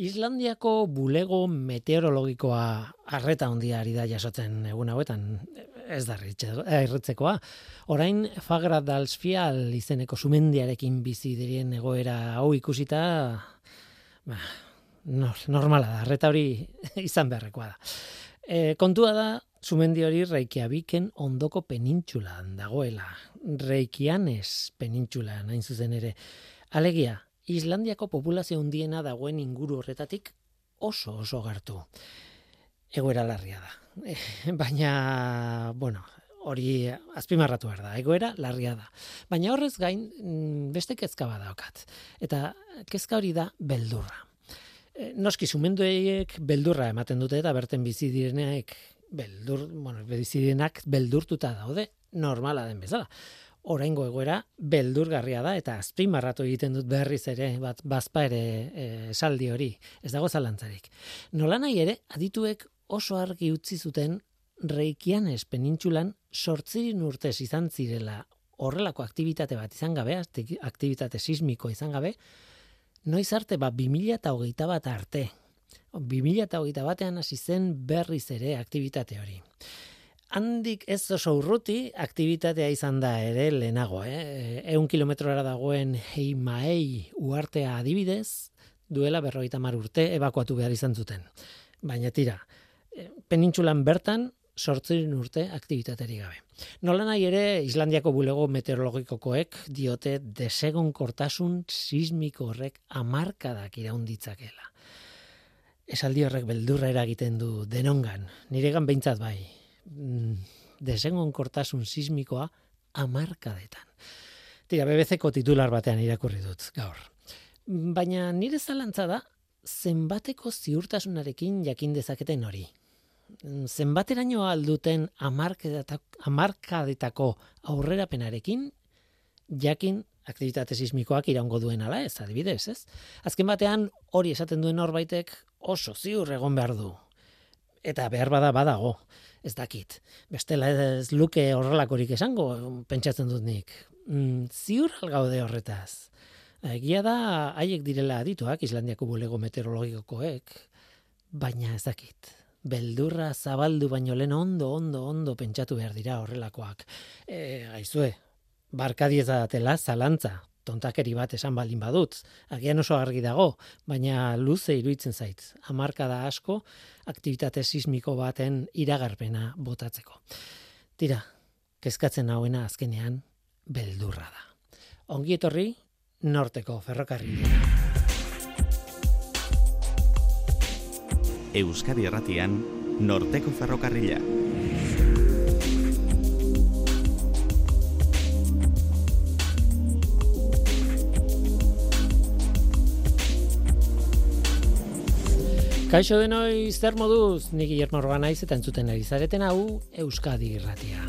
Islandiako bulego meteorologikoa arreta handia ari da jasotzen egun hauetan ez da erritzekoa. Orain Fagra Dalsfial izeneko sumendiarekin bizi dirien egoera hau ikusita ba, normala da, arreta hori izan beharrekoa da. E, kontua da, sumendi hori Reykjaviken ondoko penintxulan dagoela. Reikianes penintxula nain zuzen ere. Alegia, Islandiako populazio hundiena dagoen inguru horretatik oso oso gartu. Egoera larria da. baina, bueno, hori azpimarratu behar da, egoera larria da. Baina horrez gain, mm, beste kezka badaukat. Eta kezka hori da beldurra. E, noski sumendueiek beldurra ematen dute eta berten bizi direnek beldur, bueno, bizi direnak beldurtuta daude, normala den bezala oraingo egoera beldurgarria da eta azpimarratu egiten dut berriz ere bat bazpa ere e, esaldi hori. Ez dago zalantzarik. Nola nahi ere adituek oso argi utzi zuten reikianes penintsulan sortzirin urtez izan zirela horrelako aktivitate bat izan gabe aktivitate sismiko izan gabe noiz arte ba 2021 bat arte. 2021 batean hasi zen berriz ere aktivitate hori handik ez oso urruti aktivitatea izan da ere lehenago, eh? Eun kilometrora dagoen heimaei uartea adibidez, duela berroita mar urte ebakuatu behar izan zuten. Baina tira, eh, penintxulan bertan sortzen urte aktivitateri gabe. Nola nahi ere, Islandiako bulego meteorologikokoek diote desegon kortasun sismiko horrek amarkadak iraunditzakela. Esaldi horrek beldurra eragiten du denongan, niregan behintzat bai, Mm, desengon kortasun sismikoa amarkadetan. Tira, BBC-ko titular batean irakurri dut, gaur. Baina nire zalantza da, zenbateko ziurtasunarekin jakin dezaketen hori. Zenbateraino alduten amarkadetako aurrerapenarekin jakin aktivitate sismikoak iraungo duen ala ez, adibidez, ez? Azken batean hori esaten duen horbaitek oso ziur egon behar du. Eta behar bada badago ez dakit. Bestela ez luke horrelakorik esango, pentsatzen dut nik. Mm, ziur algaude horretaz. Egia da, haiek direla adituak, Islandiako bulego meteorologikokoek, baina ez dakit. Beldurra zabaldu baino lehen ondo, ondo, ondo pentsatu behar dira horrelakoak. E, aizue, barkadiezatela zalantza, tontakeri bat esan baldin badut. Agian oso argi dago, baina luze iruditzen zait. Hamarka da asko, aktivitate sismiko baten iragarpena botatzeko. Tira, kezkatzen hauena azkenean, beldurra da. Ongi etorri, norteko ferrokarrilea. Euskadi Erratian, norteko ferrokarrila. Kaixo denoi zer moduz, ni Guillermo Orbanaiz eta entzuten ari zareten hau Euskadi Irratia.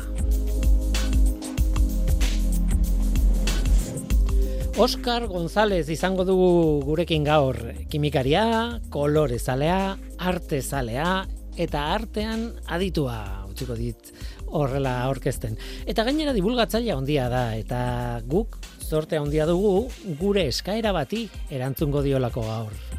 Oscar González izango dugu gurekin gaur kimikaria, kolore zalea, arte zalea eta artean aditua, utziko dit horrela aurkezten. Eta gainera divulgatzaile handia da eta guk zorte handia dugu gure eskaera bati erantzungo diolako gaur.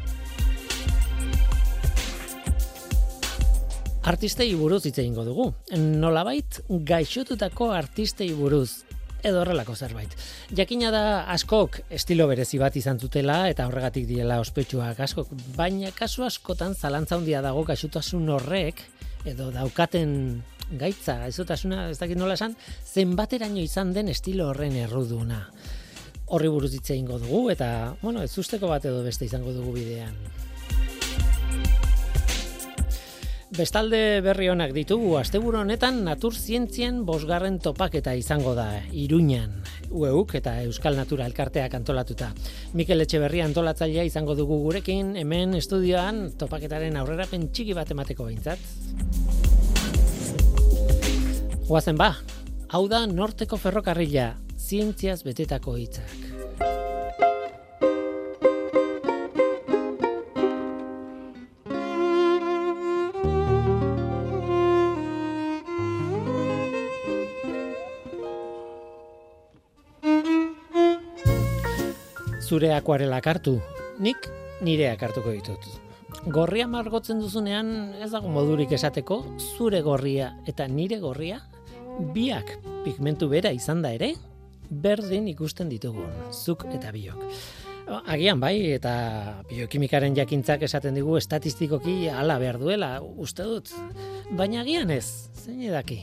Artistei buruz hitz egingo dugu. Nolabait gaixotutako artistei buruz edo horrelako zerbait. Jakina da askok estilo berezi bat izan zutela eta horregatik diela ospetsuak askok, baina kasu askotan zalantza handia dago gaixotasun horrek edo daukaten gaitza, gaizotasuna, ez dakit nola esan, zenbateraino izan den estilo horren erruduna. Horri buruz hitz egingo dugu eta, bueno, ez usteko bat edo beste izango dugu bidean. Bestalde berri honak ditugu, asteburu honetan natur zientzien bosgarren topaketa izango da, Iruñan, UEUK eta Euskal Natura Elkarteak antolatuta. Mikel Etxeberria antolatzailea izango dugu gurekin, hemen estudioan topaketaren aurrera txiki bat emateko behintzat. Guazen ba, hau da norteko ferrokarrila, zientziaz betetako hitzak. Zure akuarela kartu. Nik nireak hartuko ditut. Gorria margotzen duzunean ez dago modurik esateko, zure gorria eta nire gorria biak pigmentu bera izan da ere, berdin ikusten ditugun, zuk eta biok. Agian bai, eta biokimikaren jakintzak esaten digu estatistikoki ala behar duela, uste dut. Baina agian ez, zein edaki.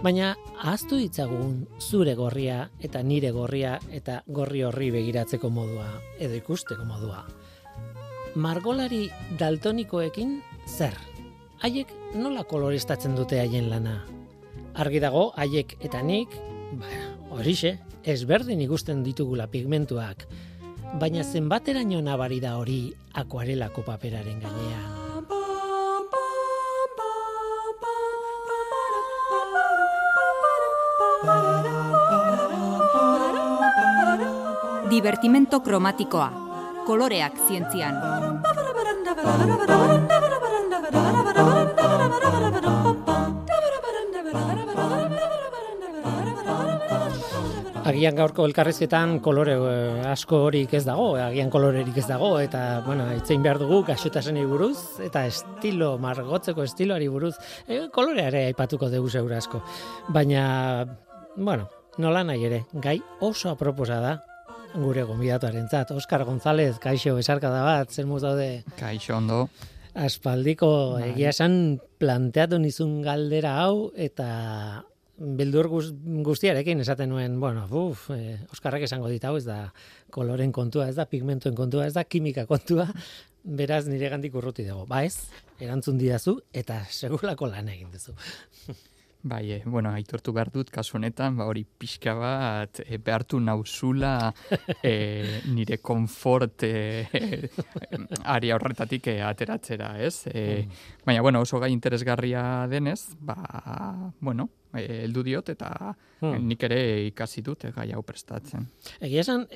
Baina ahaztu ditzagun zure gorria eta nire gorria eta gorri horri begiratzeko modua edo ikusteko modua. Margolari daltonikoekin zer? Haiek nola kolorestatzen dute haien lana? Argi dago haiek eta nik, ba, horixe, ezberdin ikusten ditugula pigmentuak, baina zenbateraino nabari da hori akuarelako paperaren gainean. Divertimento kromatikoa. Koloreak zientzian. Agian gaurko elkarrezketan kolore eh, asko horik ez dago, agian kolorerik ez dago, eta, bueno, itzein behar dugu gaxotasenei buruz, eta estilo, margotzeko estiloari buruz, e, koloreare aipatuko dugu asko. Baina, bueno, nola nahi ere, gai oso aproposa da, gure gonbidatuaren zat. Oskar González, kaixo, esarka da bat, zer muz daude? Kaixo, ondo. Aspaldiko, bai. egia esan, planteatu nizun galdera hau, eta beldur guztiarekin esaten nuen, bueno, uf, eh, Oskarrak esango dit hau, ez da koloren kontua, ez da pigmentuen kontua, ez da kimika kontua, beraz nire gandik urruti dago. Ba ez, erantzun didazu, eta segulako lan egin duzu. Bai, e, bueno, aitortu behar dut, kasu honetan, ba, hori pixka bat, e, behartu nauzula e, nire konfort e, aria horretatik e, ateratzera, ez? E, mm. Baina, bueno, oso gai interesgarria denez, ba, bueno, heldu diot eta mm. nik ere ikasi dut gai hau prestatzen. Egia esan,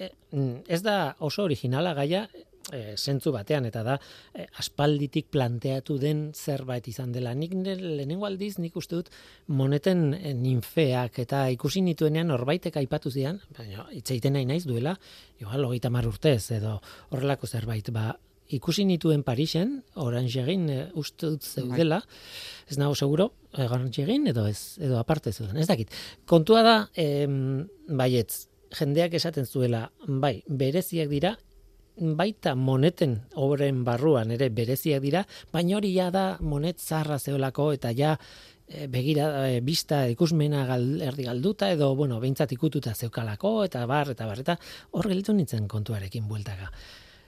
ez da oso originala gaia, e, zentzu batean, eta da, e, aspalditik planteatu den zerbait izan dela. Nik lehenengo aldiz, nik uste dut, moneten e, ninfeak, eta ikusi nituenean horbaitek aipatu zian, baina itzeiten nahi naiz duela, igual, hogeita urtez, edo horrelako zerbait, ba, ikusi nituen Parisen, orange egin, e, uste dut zeudela, ez nago seguro, orange egin, edo ez, edo aparte zuen, ez dakit. Kontua da, em, baietz, jendeak esaten zuela, bai, bereziak dira, baita moneten obren barruan ere bereziak dira, baina hori ja da monet zarra zeolako eta ja e, begira e, bista ikusmena gal, erdi galduta edo bueno, beintzat ikututa zeukalako eta bar eta bar eta hor gelditu nintzen kontuarekin bueltaka.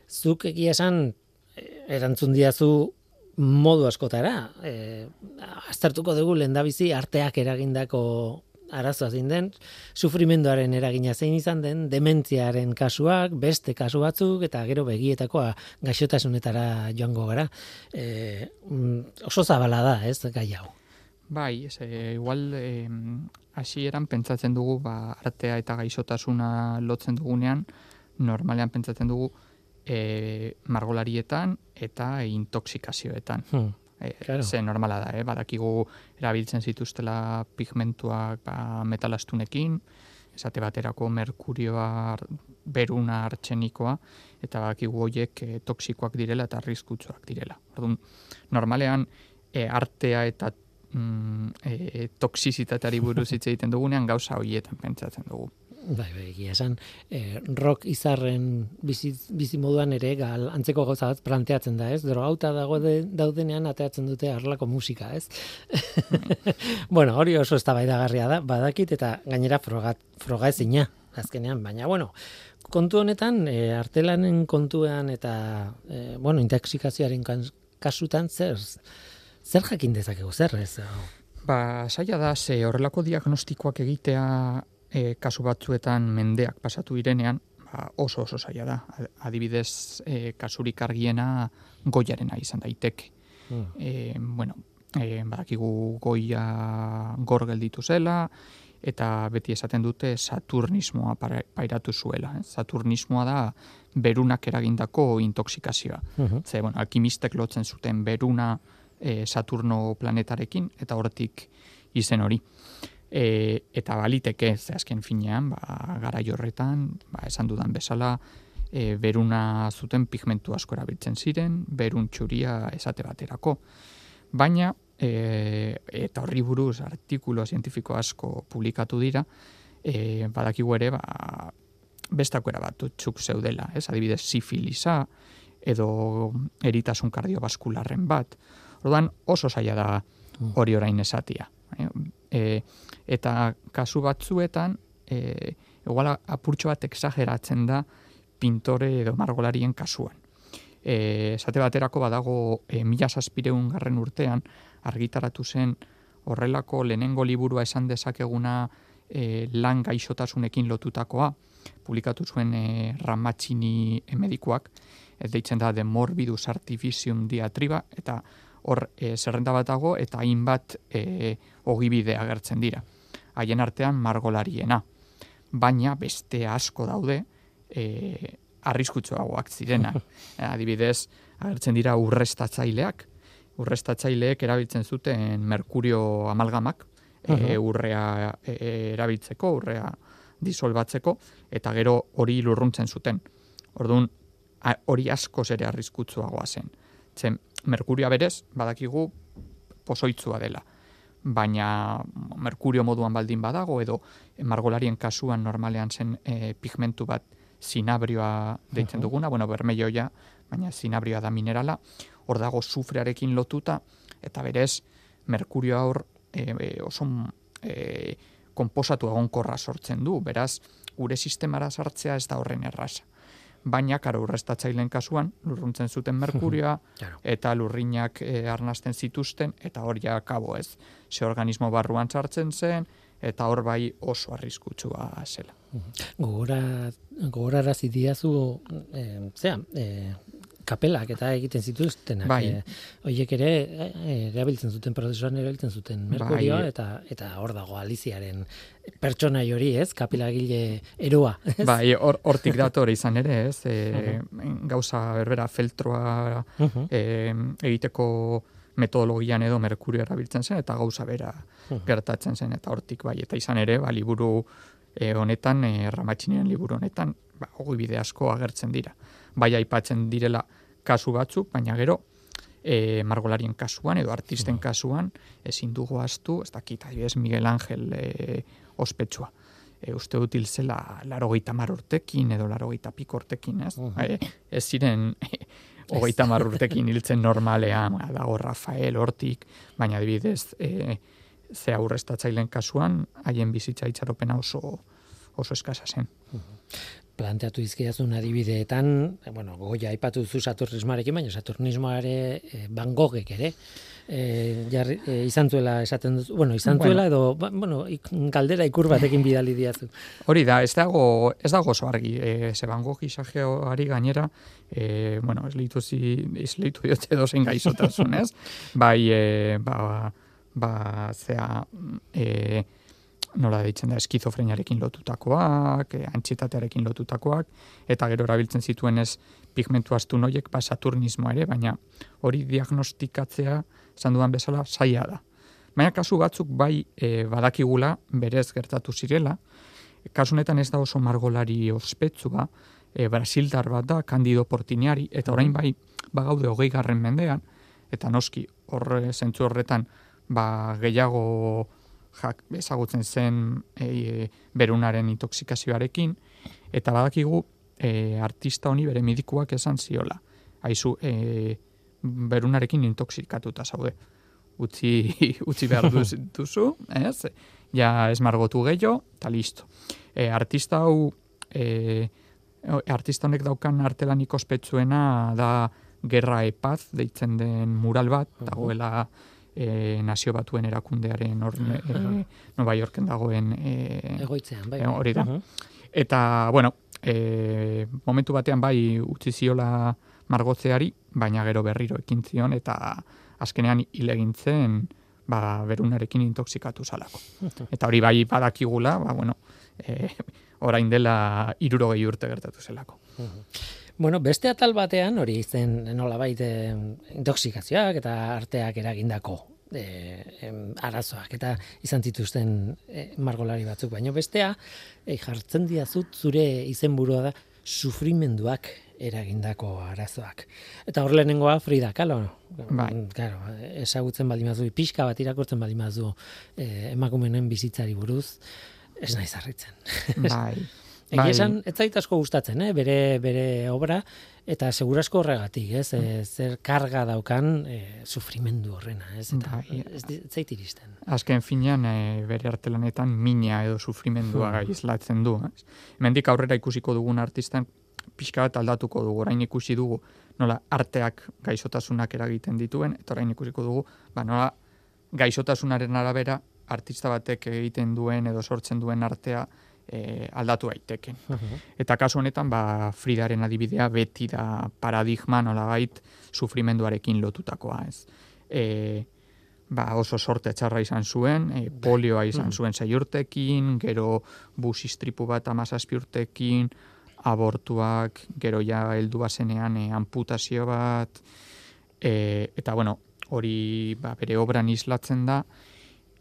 Zuk egia esan e, erantzun diazu modu askotara, e, aztertuko dugu lendabizi arteak eragindako arazoa zein den, sufrimenduaren eragina zein izan den, dementziaren kasuak, beste kasu batzuk, eta gero begietakoa gaixotasunetara joango gara. E, oso zabala da, ez, gai hau. Bai, ez, e, igual, e, eran pentsatzen dugu, ba, artea eta gaixotasuna lotzen dugunean, normalean pentsatzen dugu, e, margolarietan eta intoxikazioetan. Hmm. E, Ze normala da, eh? badakigu erabiltzen zituztela pigmentuak ba, metalastunekin, esate baterako merkurioa beruna artxenikoa, eta badakigu horiek e, toksikoak direla eta arriskutsuak direla. Orduan, normalean, e, artea eta mm, e, toksizitateari buruz hitz egiten dugunean gauza horietan pentsatzen dugu. Bai, bai, egia esan, e, rock izarren bizi, bizi moduan ere gal antzeko gauza bat planteatzen da, ez? Drogauta dago de, daudenean ateatzen dute arlako musika, ez? bueno, hori oso eztabaidagarria da, badakit eta gainera frogat froga ezina azkenean, baina bueno, kontu honetan e, artelanen kontuan eta e, bueno, intoxikazioaren kasutan zer zer jakin dezakegu zer, ez? Ba, saia da ze horrelako diagnostikoak egitea e, kasu batzuetan mendeak pasatu irenean, ba, oso oso zaila da. Adibidez, e, kasurik argiena goiarena izan daiteke. Hmm. E, bueno, e, badakigu goia gor gelditu zela, eta beti esaten dute Saturnismoa pairatu zuela. Eh? Saturnismoa da berunak eragindako intoxikazioa. Uh Ze, bueno, alkimistek lotzen zuten beruna e, Saturno planetarekin, eta horretik izen hori. E, eta baliteke, ze azken finean, ba, gara jorretan, ba, esan dudan bezala, e, beruna zuten pigmentu asko erabiltzen ziren, berun txuria esate baterako. Baina, e, eta horri buruz artikulo zientifiko asko publikatu dira, e, badakigu ere, ba, bestako erabatutxuk zeudela, ez? Adibidez, sifilisa, edo eritasun kardiobaskularren bat. Orduan oso zaila da mm. hori orain esatia. E, eta kasu batzuetan, e, igual apurtxo bat exageratzen da pintore edo margolarien kasuan. E, esate baterako badago e, mila saspireun garren urtean, argitaratu zen horrelako lehenengo liburua esan dezakeguna e, lan gaixotasunekin lotutakoa, publikatu zuen e, ramatxini medikuak, ez deitzen da de morbidus artificium diatriba, eta hor e, zerrenda bat dago, eta hainbat e, ogibide agertzen dira. Haien artean margolariena. Baina beste asko daude, e, arriskutsuagoak zirena. Adibidez, agertzen dira urrestatzaileak. Urrestatzaileek erabiltzen zuten merkurio amalgamak, e, urrea e, erabiltzeko, urrea disolbatzeko, eta gero hori lurruntzen zuten. Orduan, hori asko ere arriskutsuagoa zen. Zen, merkuria berez, badakigu pozoitzua dela. Baina merkurio moduan baldin badago, edo margolarien kasuan normalean zen e, pigmentu bat sinabrioa deitzen duguna, bueno, bermeioia, baina sinabrioa da minerala, hor dago sufrearekin lotuta, eta berez, merkurio hor e, e, oso e, komposatu egonkorra sortzen du, beraz, gure sistemara sartzea ez da horren erraza. Baina, karo, urrestatzailen kasuan, lurruntzen zuten merkurioa, eta lurrinak e, arnasten zituzten, eta hor ja kabo ez, ze organismo barruan sartzen zen, eta hor bai oso arriskutsua zela. Gogora, gogorara zidiazu, e, zera, e, kapelak eta egiten zituztenak. Bai. E, oiek ere, e, erabiltzen zuten prozesuan erabiltzen zuten merkurioa, bai. eta eta hor dago aliziaren pertsona hori, ez? Kapelagile eroa. Ez? Bai, hortik or, dator izan ere, ez? E, Gauza berbera feltroa e, egiteko metodologian edo merkurio erabiltzen zen, eta gauza bera gertatzen zen, eta hortik bai, eta izan ere, ba, liburu e, honetan, e, ramatxinien liburu honetan, ba, bide asko agertzen dira. Bai aipatzen direla kasu batzuk, baina gero, e, margolarien kasuan edo artisten kasuan, ezin dugu astu, ez dakit, adibidez Miguel Ángel e, ospetsua. E, uste dut zela larogeita marurtekin edo larogeita pikortekin, ez? Uh ez ziren hogeita marrurtekin hiltzen normalean, dago Rafael hortik, baina adibidez, e, ze aurrestatzailen kasuan, haien bizitza itxaropena oso, oso eskasa zen. Planteatu izkiazun adibideetan, e, bueno, goia aipatu zu saturnismarekin, baina saturnismoare e, Van ere, e, jarri, e, izan zuela esaten duzu, bueno, izan zuela edo, ba, bueno, kaldera ikur batekin bidali diazu. Hori da, ez dago, ez dago oso argi, e, ze bango gizajeoari gainera, e, bueno, ez lehitu zi, ez lehitu diote dozen gaizotasun, ez? bai, e, ba, ba, zea, e, nola deitzen da, eskizofreniarekin lotutakoak, e, antxitatearekin lotutakoak, eta gero erabiltzen zituen ez pigmentu astu noiek, ba, saturnismo ere, baina hori diagnostikatzea, esan dudan bezala, saia da. Baina kasu batzuk bai e, badakigula berez gertatu zirela, kasunetan ez da oso margolari ospetsua, e, Brasildar bat da, Candido Portiniari, eta orain bai bagaude hogei garren mendean, eta noski horre zentzu horretan ba, gehiago jak, ezagutzen zen e, berunaren intoxikazioarekin, eta badakigu e, artista honi bere medikuak esan ziola. Haizu, e, berunarekin intoxikatuta zaude. Utzi, utzi behar duzu, ez? Ja ez margotu gehiago, eta listo. E, artista hau, e, artista honek daukan artelanik ospetsuena da gerra epaz, deitzen den mural bat, dagoela e, nazio batuen erakundearen hor, e, Nova Yorken dagoen e, egoitzean, bai. hori da. Eta, bueno, e, momentu batean bai utzi ziola margotzeari, baina gero berriro ekin zion, eta azkenean hilegintzen ba, berunarekin intoxikatu salako. Eta hori bai badakigula, ba, bueno, e, orain dela irurogei urte gertatu zelako. Bueno, beste atal batean hori zen nola baite intoxikazioak eta arteak eragindako e, arazoak eta izan zituzten e, margolari batzuk, baina bestea e, jartzen diazut zure izenburua da sufrimenduak eragindako arazoak. Eta hor lehenengoa Frida Kahlo. Bai. Claro, ezagutzen baldin bazu, pixka bat irakurtzen baldin bazu eh, emakumenen bizitzari buruz, ez naiz harritzen. Bai. Egia Bai. esan, ez zait asko gustatzen, eh? bere, bere obra, eta segurasko horregatik, ez? Mm. E, zer karga daukan e, sufrimendu horrena, ez? Eta Bai. ez, ez zait iristen. Azken finean, e, bere artelanetan mina edo sufrimendua Hmm. islatzen du. Ez? Hemendik aurrera ikusiko dugun artistan, pixka bat aldatuko dugu, orain ikusi dugu, nola arteak gaixotasunak eragiten dituen, eta orain ikusiko dugu, ba, nola gaixotasunaren arabera, artista batek egiten duen edo sortzen duen artea e, aldatu daiteken. Eta kasu honetan, ba, Fridaren adibidea beti da paradigma nolabait sufrimenduarekin lotutakoa, ez. E, ba, oso sorte txarra izan zuen, e, polioa izan zuen sei urtekin, gero bus istripu bat amazazpi urtekin, abortuak, gero ja heldu bazenean e, amputazio bat, e, eta bueno, hori ba, bere obran islatzen da,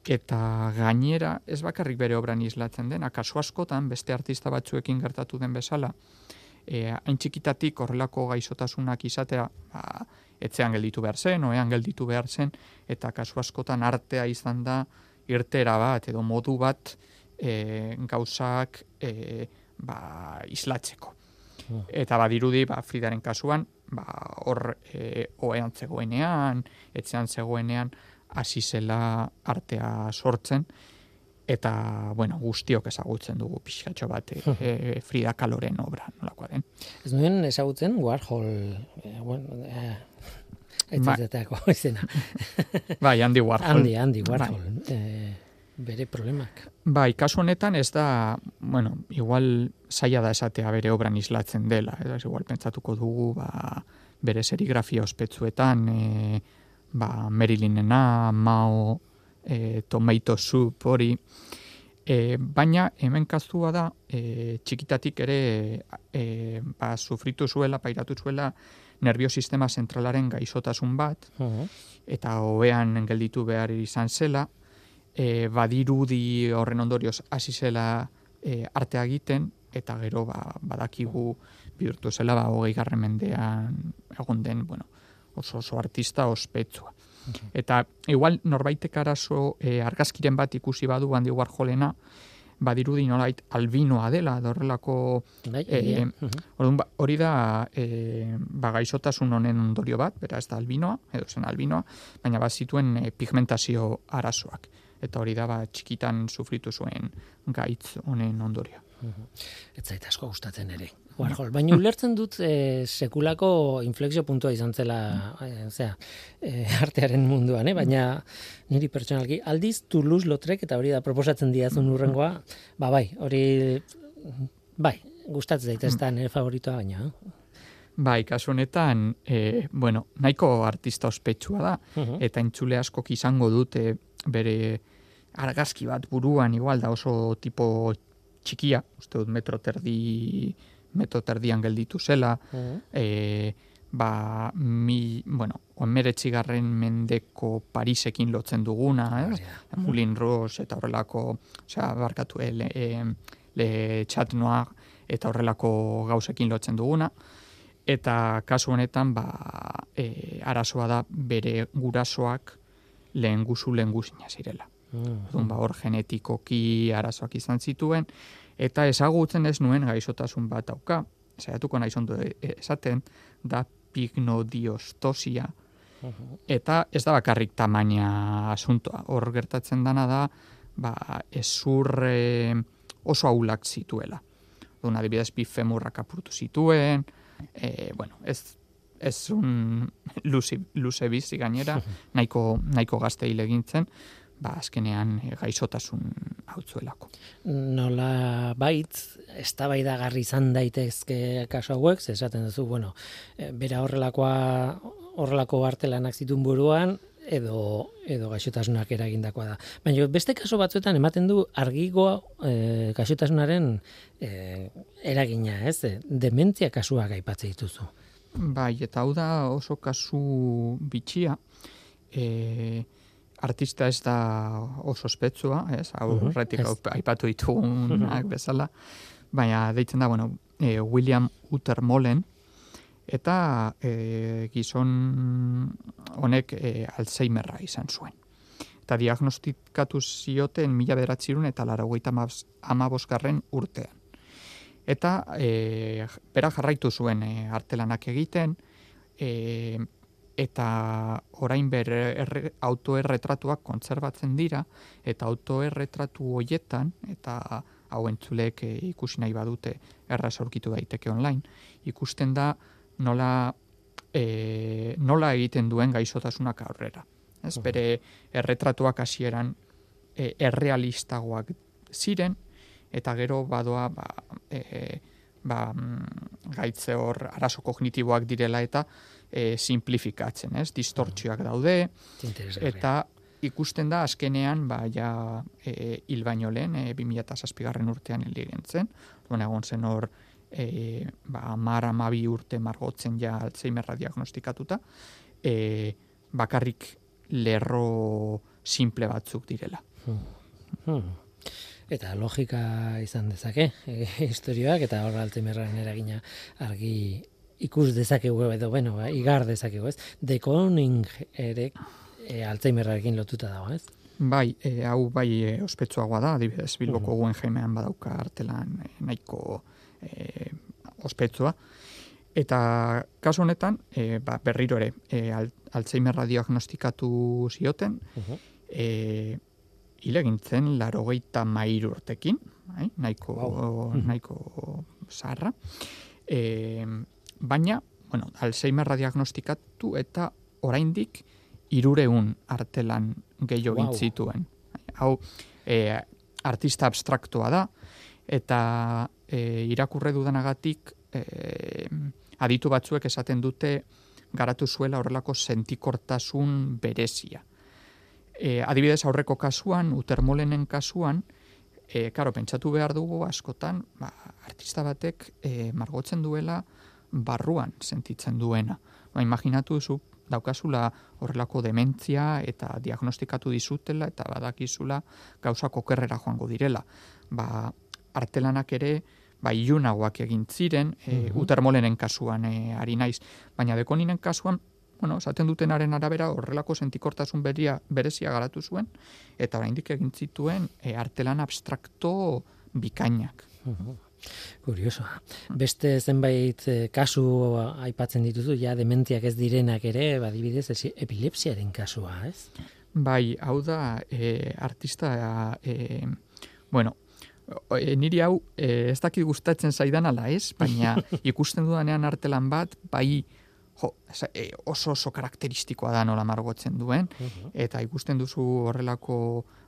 eta gainera ez bakarrik bere obran islatzen dena, kasu askotan beste artista batzuekin gertatu den bezala, e, hain txikitatik horrelako gaixotasunak izatea, ba, etzean gelditu behar zen, oean gelditu behar zen, eta kasu askotan artea izan da irtera bat edo modu bat e, gauzak e, ba, islatzeko. Mm. Eta badirudi, ba, Fridaren kasuan, ba, hor e, oean zegoenean, etzean zegoenean, hasi zela artea sortzen, eta, bueno, guztiok ezagutzen dugu pixkatxo bat e, e, Frida Kaloren obra, nolakoa den. Ez nuen ezagutzen Warhol, e, bueno, e, Bai. izena. Bai, Andy Warhol. Handi, handi, Warhol. E, bere problemak. Bai, kasu honetan ez da, bueno, igual zaila da esatea bere obran islatzen dela, ez igual pentsatuko dugu, ba, bere serigrafia ospetsuetan, e, ba, Marilynnena, Mao, e, Tomato Soup hori, e, baina hemen kaztua da, e, txikitatik ere e, ba, sufritu zuela, pairatu zuela, nerviosistema zentralaren gaixotasun bat, eta hobean gelditu behar izan zela, e, badirudi horren ondorioz hasi zela e, artea egiten, eta gero ba, badakigu bihurtu zela ba, hogei garren mendean egon den, bueno, oso oso artista ospetsua. Eta igual norbaitek arazo e, argazkiren bat ikusi badu handi Warholena, badirudi nolait albinoa dela, da horrelako Bai, E, egia. Orduan, ba, hori da e, ba, gaixotasun honen ondorio bat, bera ez da albinoa, edo zen albinoa, baina bat zituen e, pigmentazio arazoak. Eta hori da ba, txikitan sufritu zuen gaitz honen ondorio. Ez zait asko gustatzen ere. Warhol, baina ulertzen dut e, sekulako inflexio puntua izan zela, e, zera, e, artearen munduan, eh? baina niri pertsonalki aldiz Toulouse-Lautrec eta hori da proposatzen diazun urrengoa, ba bai, hori bai, gustatzen zait ez da nire favoritoa baina. eh? Bai, kasu honetan, e, bueno, nahiko artista ospetsua da, Mhm. eta entzule askok izango dute bere argazki bat buruan igual da oso tipo txikia, uste dut metro terdi, metro terdian gelditu zela, Mhm. e, ba, mi, bueno, oemeretzigarren mendeko Parisekin lotzen duguna? Hori da. Moulin Rouge eta horrelako, osea, barkatu, e, le, e, le Chat Noir eta horrelako gauzekin lotzen duguna. Eta kasu honetan, ba, e, arazoa da bere gurasoak lehen guzu lehen zirela. Orduan, ba, hor genetikoki arazoak izan zituen, eta ezagutzen ez nuen gaixotasun bat dauka, saiatuko naiz ondo e- esaten, da pignodiostosia, eta ez da bakarrik tamaina asuntoa. Hor gertatzen dana da, ba, ezur e, oso aulak zituela. Orduan, adibidez, bi femurrak apurtu zituen, e, bueno, ez ez un luze, luze bizi gainera, nahiko, nahiko gazte hil egintzen, ba, azkenean e, gaixotasun hautzuelako. nola baitz, eztabaidagarri izan daitezke kaso hauek, esaten duzu, bueno, eh, bera horrelakoa horrelako artelanak zituen buruan edo edo gaixotasunak eragindakoa da. Baina beste kaso batzuetan ematen du argigoa e, gaixotasunaren e, eragina, ez? Dementzia kasuak aipatzen dituzu. Bai, eta hau da oso kasu bitxia, e, artista ez da oso ospetsua, ez? Hau Mhm, horretik ez. hau aipatu ditugunak bezala, baina deitzen da, bueno, e, William Uter Molen, eta e, gizon honek e, Alzheimerra izan zuen. Eta diagnostikatu zioten mila bederatzirun eta laragoita amabosgarren urtean. Eta e, bera jarraitu zuen e, artelanak egiten, e, eta orain ber erre, autoerretratuak kontserbatzen dira, eta autoerretratu hoietan, eta hau entzulek e, ikusi nahi badute erraz aurkitu daiteke online, ikusten da nola, e, nola egiten duen gaixotasunak aurrera. Ez, bere erretratuak hasieran e, errealistagoak ziren, eta gero badoa ba, e, ba, mm, gaitze hor arazo kognitiboak direla eta e, simplifikatzen, ez? Distortzioak daude, eta ikusten da azkenean, ba, ja, e, hil baino lehen, e, 2006 urtean hil egentzen, duen egon zen hor, e, ba, mar amabi urte margotzen ja Alzheimerra diagnostikatuta, e, bakarrik lerro simple batzuk direla. Hmm. Hmm. Eta logika izan dezake, e, historioak, eta horra Alzheimerraren eragina argi ikus dezakegu edo bueno, ba, igar dezakegu, ez? De Koning ere e, Alzheimerrarekin lotuta dago, ez? Bai, e, hau bai e, ospetsuagoa da, adibidez, Bilboko mm -hmm. badauka artelan e, nahiko e, ospetsua. Eta kasu honetan, e, ba, berriro ere, e, Alzheimerra diagnostikatu zioten, uh -huh. e, hilegintzen laro geita mairu urtekin, bai? nahiko, wow. nahiko zarra. E, baina, bueno, Alzheimerra diagnostikatu eta oraindik irureun artelan gehiago wow. zituen. Hau, e, artista abstraktua da, eta e, irakurre dudanagatik e, aditu batzuek esaten dute garatu zuela horrelako sentikortasun berezia. E, adibidez aurreko kasuan, utermolenen kasuan, e, karo, pentsatu behar dugu askotan, ba, artista batek e, margotzen duela, barruan sentitzen duena. Ba, imaginatu zu daukazula horrelako dementzia eta diagnostikatu dizutela eta badakizula gauzak okerrera joango direla. Ba, artelanak ere, ba, iunagoak egin ziren, e, utermolenen kasuan e, ari naiz, baina dekoninen kasuan, bueno, esaten dutenaren arabera horrelako sentikortasun beria, berezia garatu zuen, eta oraindik egin zituen e, artelan abstrakto bikainak. Kurioso. Beste zenbait eh, kasu aipatzen dituzu, ja dementiak ez direnak ere, badibidez, epilepsiaren kasua, ez? Bai, hau da, e, artista, e, bueno, e, niri hau e, ez dakit gustatzen zaidan ala ez, baina ikusten dudanean artelan bat, bai, jo, oso oso karakteristikoa da nola margotzen duen, eta ikusten duzu horrelako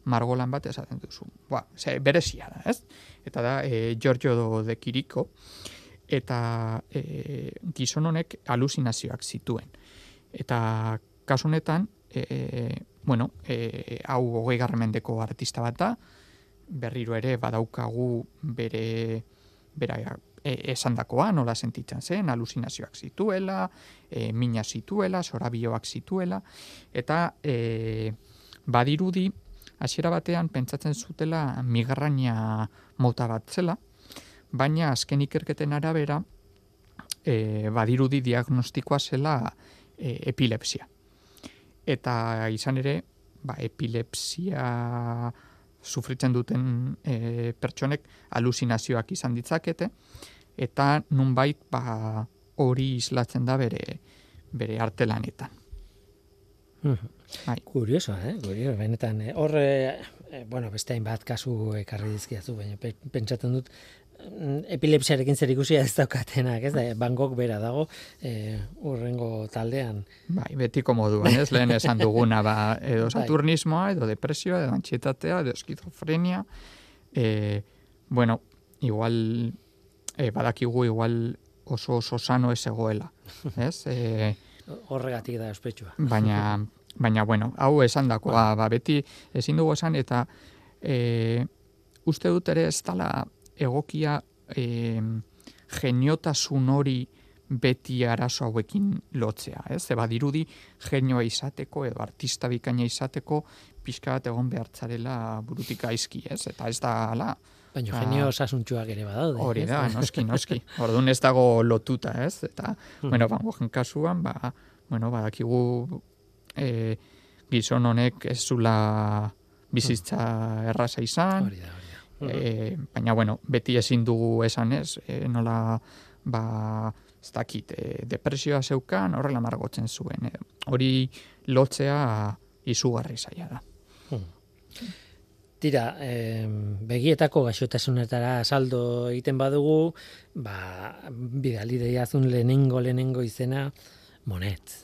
margolan bat esaten duzu. Ba, ze, berezia da, ez? Eta da, e, Giorgio de Kiriko, eta e, gizon honek alusinazioak zituen. Eta kasu honetan, e, bueno, e, hau hogei garramendeko artista bat da, berriro ere badaukagu bere bera e, esandakoa nola sentitzen zen, alusinazioak zituela, e, mina zituela, sorabioak zituela, eta e, badirudi hasiera batean pentsatzen zutela migraña mota bat zela, baina azken ikerketen arabera e, badirudi diagnostikoa zela e, epilepsia. Eta izan ere, ba, epilepsia sufritzen duten e, pertsonek alusinazioak izan ditzakete, eta nunbait ba, hori islatzen da bere, bere artelanetan. Bai. Kurioso, eh? Kurioso, benetan. Eh? Hor, eh, eh, bueno, beste hainbat kasu ekarri dizkiazu, baina pentsatzen dut epilepsiarekin zer ikusia ez daukatenak, ez da, Van bera dago, eh, urrengo taldean. Bai, betiko moduan, ez, lehen esan duguna, ba, edo bai. saturnismoa, edo depresioa, edo antxietatea, edo eskizofrenia, eh, bueno, igual, eh, badakigu, igual oso oso sano ez egoela, ez? Eh, horregatik da ospetsua. Baina, baina bueno, hau esan dakoa, ba, beti ezin dugu esan, eta e, uste dut ere ez dala egokia e, geniotasun hori beti arazo hauekin lotzea, ez? Ze badirudi genioa izateko edo artista bikaina izateko pixka bat egon behartzarela burutik gaizki, ez? Eta ez da hala. Baina Ba, genio osasuntxuak ere badaude. Hori da, noski, noski. Orduan ez dago lotuta, ez? Eta, bueno, Van Goghen kasuan, ba, bueno, badakigu e, gizon honek ez zula bizitza erraza izan, Hori da, hori e, baina, bueno, beti ezin dugu esan ez, e, nola, ba, ez dakit, e, depresioa zeukan, horrela margotzen zuen. E, hori lotzea izugarri zaila da. Tira, eh, begietako gaixotasunetara saldo egiten badugu, ba, bidali deiazun lehenengo lehenengo izena, monet.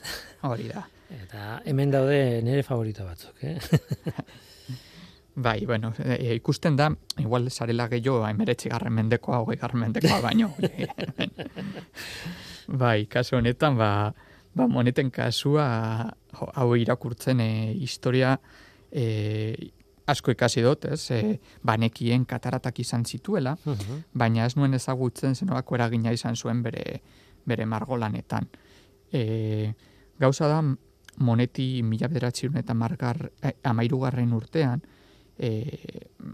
Hori da. Eta hemen daude nire favorito batzuk, eh? Bai, bueno, e, ikusten da, igual zarela gehiago, emeretzi garren mendekoa, hogei garren mendekoa, baino. bai, kasu honetan, ba, ba moneten kasua, hau irakurtzen e, historia e, asko ikasi dut, ez, e, banekien kataratak izan zituela, Mhm. baina ez nuen ezagutzen zenolako eragina izan zuen bere, bere margolanetan. E, gauza da, moneti mila bederatziun eta margar, eh, amairugarren urtean, e,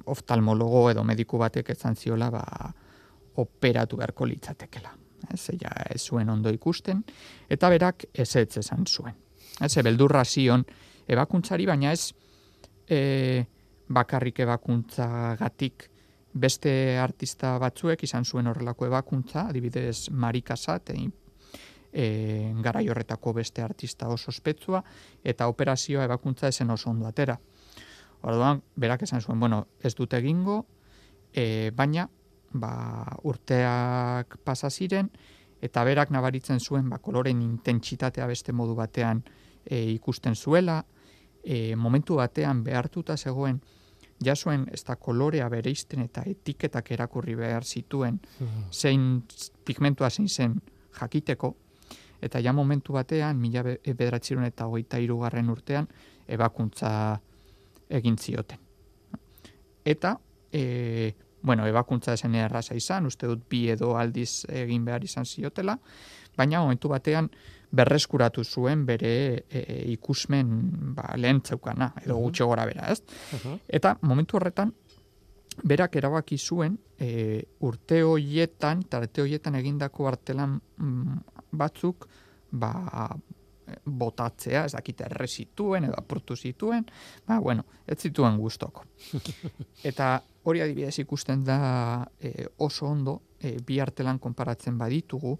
oftalmologo edo mediku batek etzan ziola ba, operatu beharko litzatekela. Ez, ja, ez zuen ondo ikusten, eta berak ez ez esan zuen. Ez, beldurra zion ebakuntzari, baina ez e, bakarrik ebakuntza gatik beste artista batzuek izan zuen horrelako ebakuntza, adibidez Marikasat, e, e, garai horretako beste artista oso ospetsua, eta operazioa ebakuntza esen oso ondo atera. Orduan, berak esan zuen, bueno, ez dut egingo, e, baina ba, urteak pasa ziren, eta berak nabaritzen zuen ba, koloren intentsitatea beste modu batean e, ikusten zuela, e, momentu batean behartuta zegoen, jasuen ez da kolorea bereizten eta etiketak erakurri behar zituen, Mhm. zein pigmentua zein zen jakiteko, eta ja momentu batean, mila be- bederatzerun eta hogeita irugarren urtean, ebakuntza egin zioten. Eta, e, bueno, ebakuntza esen erraza izan, uste dut bi edo aldiz egin behar izan ziotela, baina momentu batean berreskuratu zuen bere e, ikusmen ba, lehen zeukana, edo gutxo gora bera, ez? Mhm. Eta momentu horretan, berak erabaki zuen e, urte hoietan, eta urte hoietan egindako artelan mm, batzuk, ba, botatzea, ez dakit erre zituen edo apurtu zituen, ba, bueno, ez zituen gustoko. Eta hori adibidez ikusten da e, oso ondo, e, bi artelan konparatzen baditugu,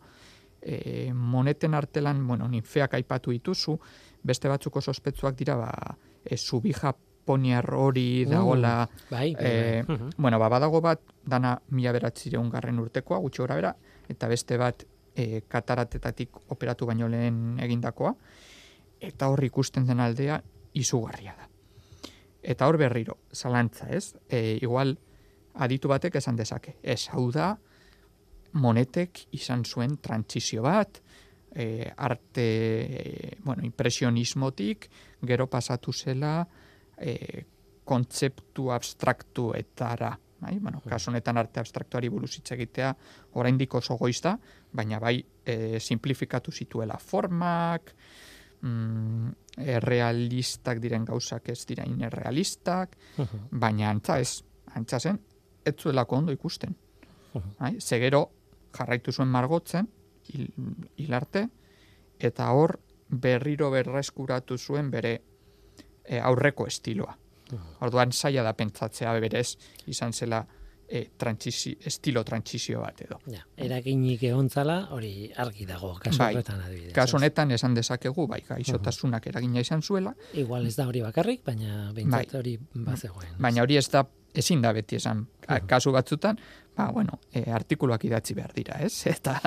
e, moneten artelan, bueno, ninfeak aipatu dituzu, beste batzuk oso ospetsuak dira, ba, e, zubi japoniar hori dagola, Bai, bai, Eh, bai. Mhm. bueno, ba, badago bat, dana mila beratzireun garren urtekoa, gutxi gora bera, eta beste bat e, kataratetatik operatu baino lehen egindakoa, eta hor ikusten den aldea izugarria da. Eta hor berriro, zalantza, ez? E, igual, aditu batek esan dezake. Ez, hau da, monetek izan zuen trantzizio bat, e, arte, e, bueno, impresionismotik, gero pasatu zela, e, kontzeptu abstraktuetara. Bai? Bueno, kasu honetan arte abstraktuari buruz hitz egitea oraindik oso goiz da, baina bai e, simplifikatu zituela formak, mm, errealistak diren gauzak ez dira inerrealistak, baina antza ez, antza zen, ez zuelako ondo ikusten. Bai? Zegero jarraitu zuen margotzen, hil, hilarte, eta hor berriro berreskuratu zuen bere e, aurreko estiloa. Orduan zaila da pentsatzea berez izan zela e, trantsizio, estilo trantsizio bat edo. Ja, eraginik egontzala, hori argi dago, kasu Bai, horretan adibidez. Kasu honetan esan dezakegu, bai, gaixotasunak eragina izan zuela, Igual ez da hori bakarrik, baina behintzat Bai. hori bazegoen. baina hori ez da ezin da beti esan. Ka- Kasu batzutan, ba, bueno, e, artikuluak idatzi behar dira, ez? Eta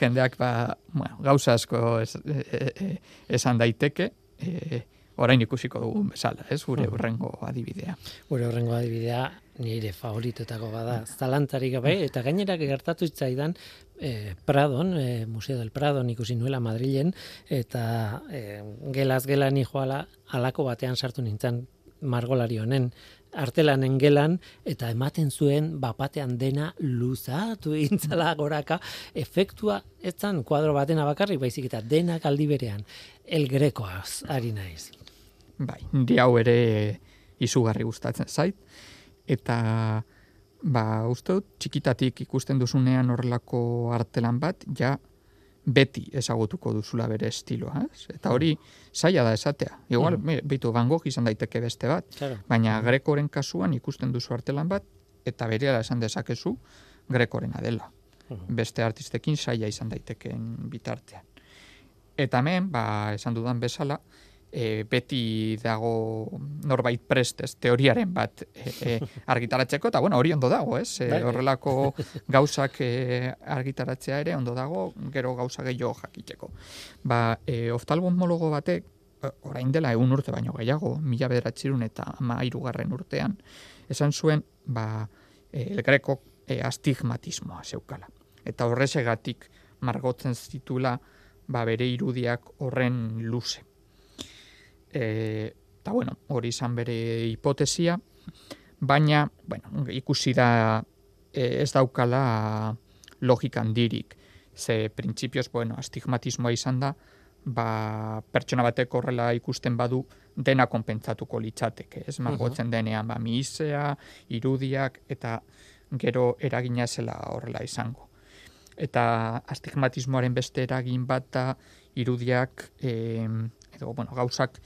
jendeak, ba, bueno, gauza asko es, e, e, e, esan daiteke, e, orain ikusiko dugun bezala, ez? Gure urrengo adibidea. Gure horrengo adibidea nire favoritoetako bada zalantzarik gabe, eta gainera gertatu zitzaidan eh, Pradon, eh, Museo del Pradon ikusi nuela Madrilen, eta eh, gelaz gela ni joala alako batean sartu nintzen margolari honen artelanen gelan, eta ematen zuen bapatean dena luzatu intzala goraka, efektua ez zan kuadro batena bakarrik, baizik eta denak aldi berean, el grekoaz, ari naiz. Bai, di hau ere izugarri gustatzen zait, eta ba, uste dut, txikitatik ikusten duzunean horrelako artelan bat, ja beti ezagutuko duzula bere estiloa, ez? Eta hori zaila da esatea. Igual, mm. behitu Van Gogh izan daiteke beste bat, Claro. baina grekoren kasuan ikusten duzu artelan bat, eta berehala esan dezakezu grekorena dela. Mhm. Beste artistekin saia izan daitekeen bitartean. Eta hemen, ba, esan dudan bezala, e, beti dago norbait prest, ez, teoriaren bat e, e, argitaratzeko, eta bueno, hori ondo dago, ez? E, Bai. horrelako gauzak e, argitaratzea ere ondo dago, gero gauza gehiago jakiteko. Ba, e, oftalmologo batek, orain dela egun urte baino gehiago, mila bederatzerun eta ama irugarren urtean, esan zuen, ba, e, el greco e, astigmatismoa zeukala. Eta horrezegatik margotzen zitula ba, bere irudiak horren luze. E, eta bueno, hori izan bere hipotesia, baina, bueno, ikusi da e, ez daukala logika handirik. Ze printzipioz, bueno, astigmatismoa izan da, ba, pertsona batek horrela ikusten badu dena konpentsatuko litzateke, ez margotzen denean, ba, mihisea, irudiak, eta gero eragina zela horrela izango. Eta astigmatismoaren beste eragin bat da irudiak, e, edo, bueno, gauzak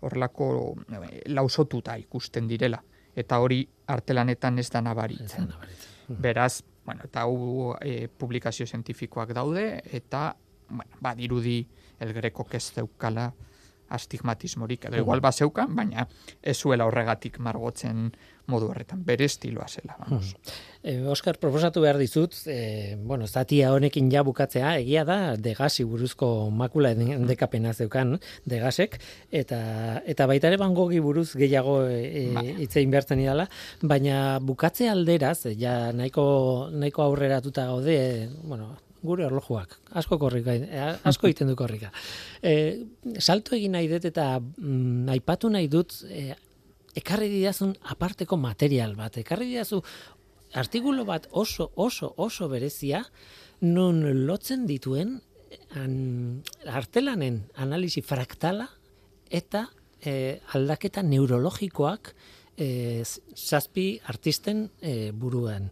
horrelako e, lausotuta ikusten direla. Eta hori artelanetan ez da nabaritzen. nabaritzen. Beraz, bueno, eta hau e, publikazio zientifikoak daude, eta, bueno, badirudi el greco ez zeukala astigmatismorik, edo igual bazeukan, baina ez zuela horregatik margotzen modu horretan, bere estiloa zela, vamos. E, Oskar, proposatu behar dizut, e, bueno, zatia honekin ja bukatzea, egia da, degasi buruzko makula den- dekapena zeukan, degasek, eta, eta baita ere Van Goghi buruz gehiago e, Bai. itzein behartzen idala, baina bukatze alderaz, ja nahiko, nahiko aurreratuta gaude, bueno, gure orlojuak, asko korrika, asko egiten du korrika. E, salto egin nahi dut eta mm, aipatu nahi dut e, ekarri didazun aparteko material bat, ekarri didazu artikulu bat oso, oso, oso berezia, nun lotzen dituen an, artelanen analisi fraktala eta e, aldaketa neurologikoak e, zazpi artisten e, buruan.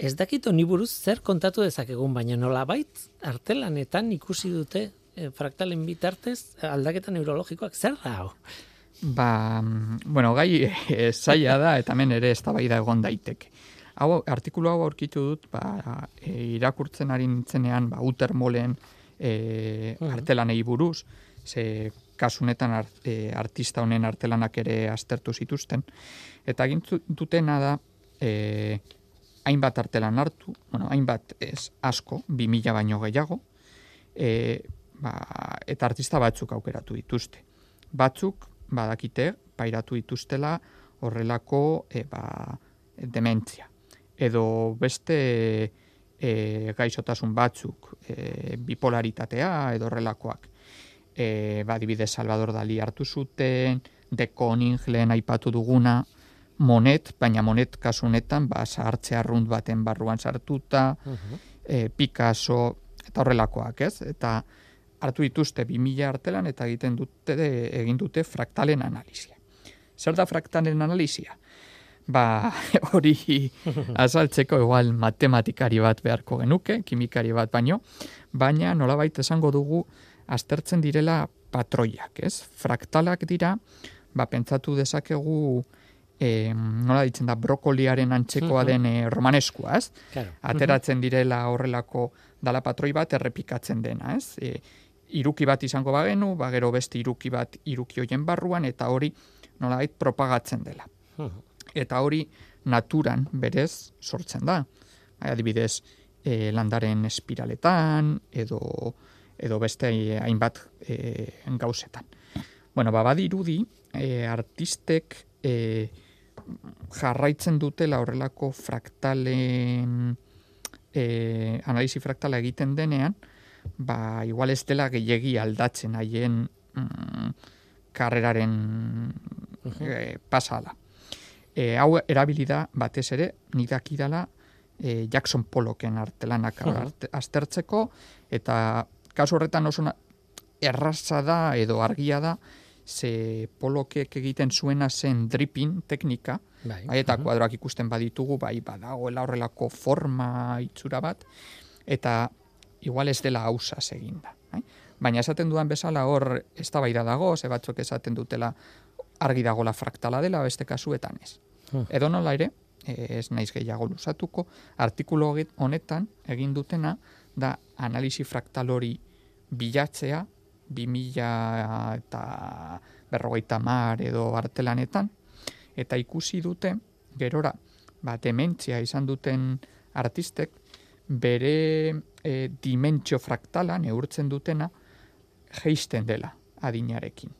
Ez dakit honi buruz zer kontatu dezakegun, baina nolabait artelanetan ikusi dute e, fraktalen bitartez aldaketa neurologikoak zer da hau? Ba, mm, bueno, gai e, zaila da, eta hemen ere eztabaida egon daiteke. Hau, artikulu hau aurkitu dut, ba, e, irakurtzen ari nintzenean, ba, uter molen e, Mhm. artelanei buruz, ze kasunetan art, e, artista honen artelanak ere aztertu zituzten. Eta egin dutena da, e, hainbat artelan hartu, bueno, hainbat ez asko, 2000 baino gehiago, e, ba, eta artista batzuk aukeratu dituzte. Batzuk, badakite, pairatu dituztela horrelako e, ba, dementzia. Edo beste e, gaixotasun batzuk, e, bipolaritatea edo horrelakoak. E, ba, adibidez, Salvador Dali hartu zuten, de Koning lehen aipatu duguna, Monet, baina Monet kasu honetan, ba, zahartze arrunt baten barruan sartuta, e, Picasso, eta horrelakoak, ez? Eta hartu dituzte 2000 artelan eta egiten dute egin dute fraktalen analisia. Zer da fraktalen analisia? Ba, hori azaltzeko igual matematikari bat beharko genuke, kimikari bat baino, baina nolabait esango dugu aztertzen direla patroiak, ez? Fraktalak dira, ba, pentsatu dezakegu e, nola ditzen da brokoliaren antzekoa den e, romaneskua, ez? Claro. ateratzen direla horrelako dala patroi bat errepikatzen dena, ez? E, iruki bat izango bagenu, ba gero beste iruki bat iruki hoien barruan eta hori nolabait propagatzen dela. Mhm. Eta hori naturan berez sortzen da. Bai, Adibidez, e, landaren espiraletan edo edo beste hainbat e, gauzetan. Bueno, ba, badirudi, e, artistek e, jarraitzen dutela horrelako fraktalen e, analisi fraktala egiten denean, ba, igual ez dela gehiegi aldatzen haien mm, karreraren e, pasala. E, hau erabili da batez ere, nik dakidala e, Jackson Pollocken artelanak Mhm. arte, aztertzeko, eta kasu horretan oso erraza da edo argia da, ze Pollockek egiten zuena zen dripping teknika, Bai. eta Mhm. kuadroak ikusten baditugu, bai, badagoela horrelako forma itxura bat, eta igual ez dela hausaz eginda. Bai? Baina esaten dudan bezala hor eztabaida dago, ze batzuk esaten dutela argi dagola fraktala dela, beste kasuetan ez. Hmm. Edo nola ere, eh, ez naiz gehiago lusatuko, artikulu honetan egin dutena da analisi fraktal hori bilatzea, 2000 eta berrogeita mar edo artelanetan, eta ikusi dute, gerora, ba, dementzia izan duten artistek, bere e, dimentsio fraktala neurtzen dutena geisten dela adinarekin.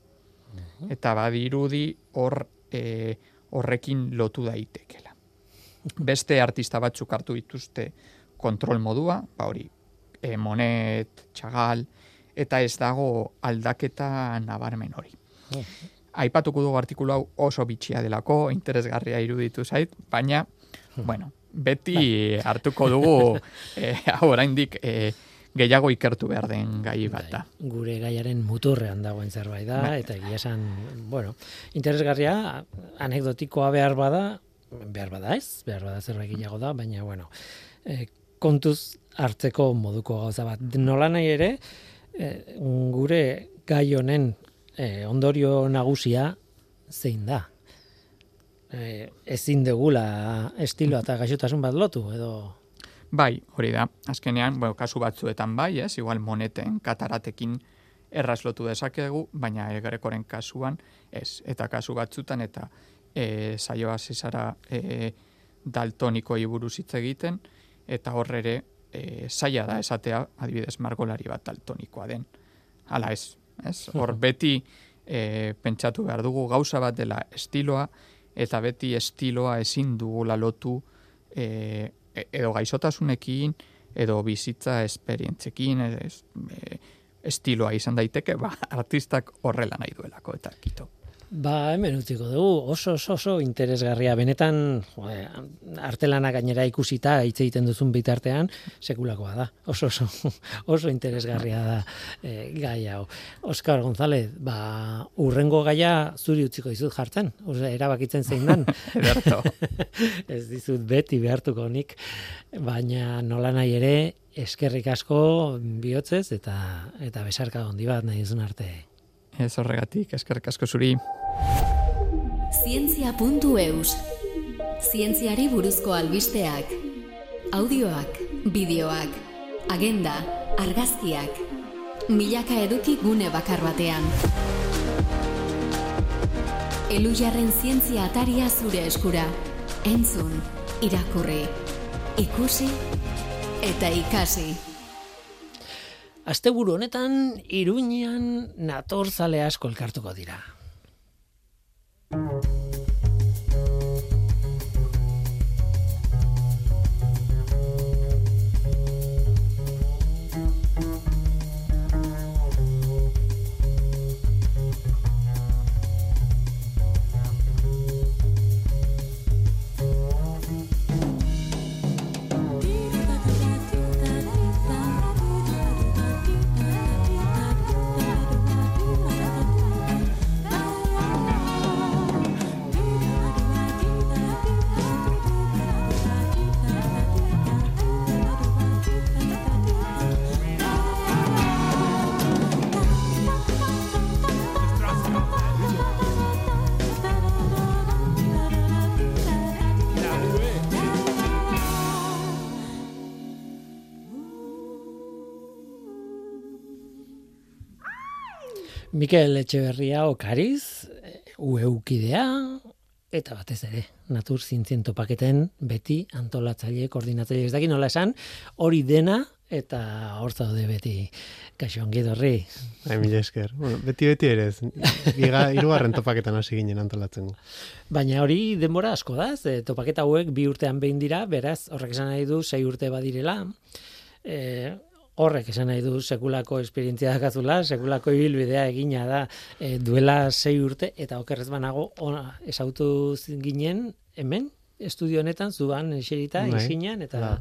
Eta badirudi hor e, horrekin lotu daitekela. Beste artista batzuk hartu dituzte kontrol modua, ba hori, e, Monet, Chagall, eta ez dago aldaketa nabarmen hori. Aipatuko dugu artikulu hau oso bitxia delako, interesgarria iruditu zait, baina, bueno, beti hartuko dugu e, hau oraindik e, gehiago ikertu behar den gai bat da. Bai, gure gaiaren muturrean dagoen zerbait da, Bai. eta egia esan, bueno, interesgarria, anekdotikoa behar bada, behar bada ez, behar bada zerbait gehiago da, baina, bueno, e, kontuz hartzeko moduko gauza bat. Nola nahi ere, e, gure gai honen e, ondorio nagusia zein da. E, ezin degula estiloa eta gaixotasun bat lotu, edo... Bai, hori da. Azkenean, bueno, kasu batzuetan bai, ez? Igual moneten kataratekin erraz lotu dezakegu, baina egrekoren kasuan ez. Eta kasu batzutan eta e, saioa zizara e, daltonikoi buruz hitz egiten, eta hor ere e, zaila da esatea, adibidez, margolari bat daltonikoa den. Hala ez, ez? Hor beti e, pentsatu behar dugu gauza bat dela estiloa, eta beti estiloa ezin dugula lotu e, e- edo gaixotasunekin, edo bizitza esperientzekin, ez, e, estiloa izan daiteke, ba, artistak horrela nahi duelako, eta kito. Ba, hemen utziko dugu, oso, oso, oso interesgarria. Benetan, jode, artelana gainera ikusita, hitz egiten duzun bitartean, sekulakoa da. Oso, oso, oso interesgarria da e, gai hau. Oskar González, ba, urrengo gaia zuri utziko dizut jartzen. Ose, erabakitzen zein dan. Ez dizut beti behartuko nik, baina nola nahi ere, eskerrik asko bihotzez eta eta besarka handi bat nahi duzun arte. Ez horregatik, eskerrik asko zuri. Zientzia.eus Zientziari buruzko albisteak Audioak, bideoak, agenda, argazkiak. Milaka eduki gune bakar batean. Elujarren zientzia ataria zure eskura. Entzun, irakurri, ikusi eta ikasi Asteburu honetan Iruñean natorzale asko elkartuko dira. Mikel Etxeberria okariz, ueukidea, eta batez ere, natur zintzien topaketen beti antolatzaile, koordinatzaile, ez dakit nola esan, hori dena eta hor zaude beti kaixo ongi dorri. Ai, mila esker. Bueno, beti beti ere ez. Biga, irugarren topaketan hasi ginen antolatzen. Baina hori denbora asko da, ze topaketa hauek bi urtean behin dira, beraz, horrek esan nahi du sei urte badirela. E, horrek esan nahi du sekulako esperientzia dakazula, sekulako ibilbidea egina da e, duela sei urte, eta okerrez banago ona esautu ginen hemen estudio honetan zuan eserita Bai. isinan eta Hala.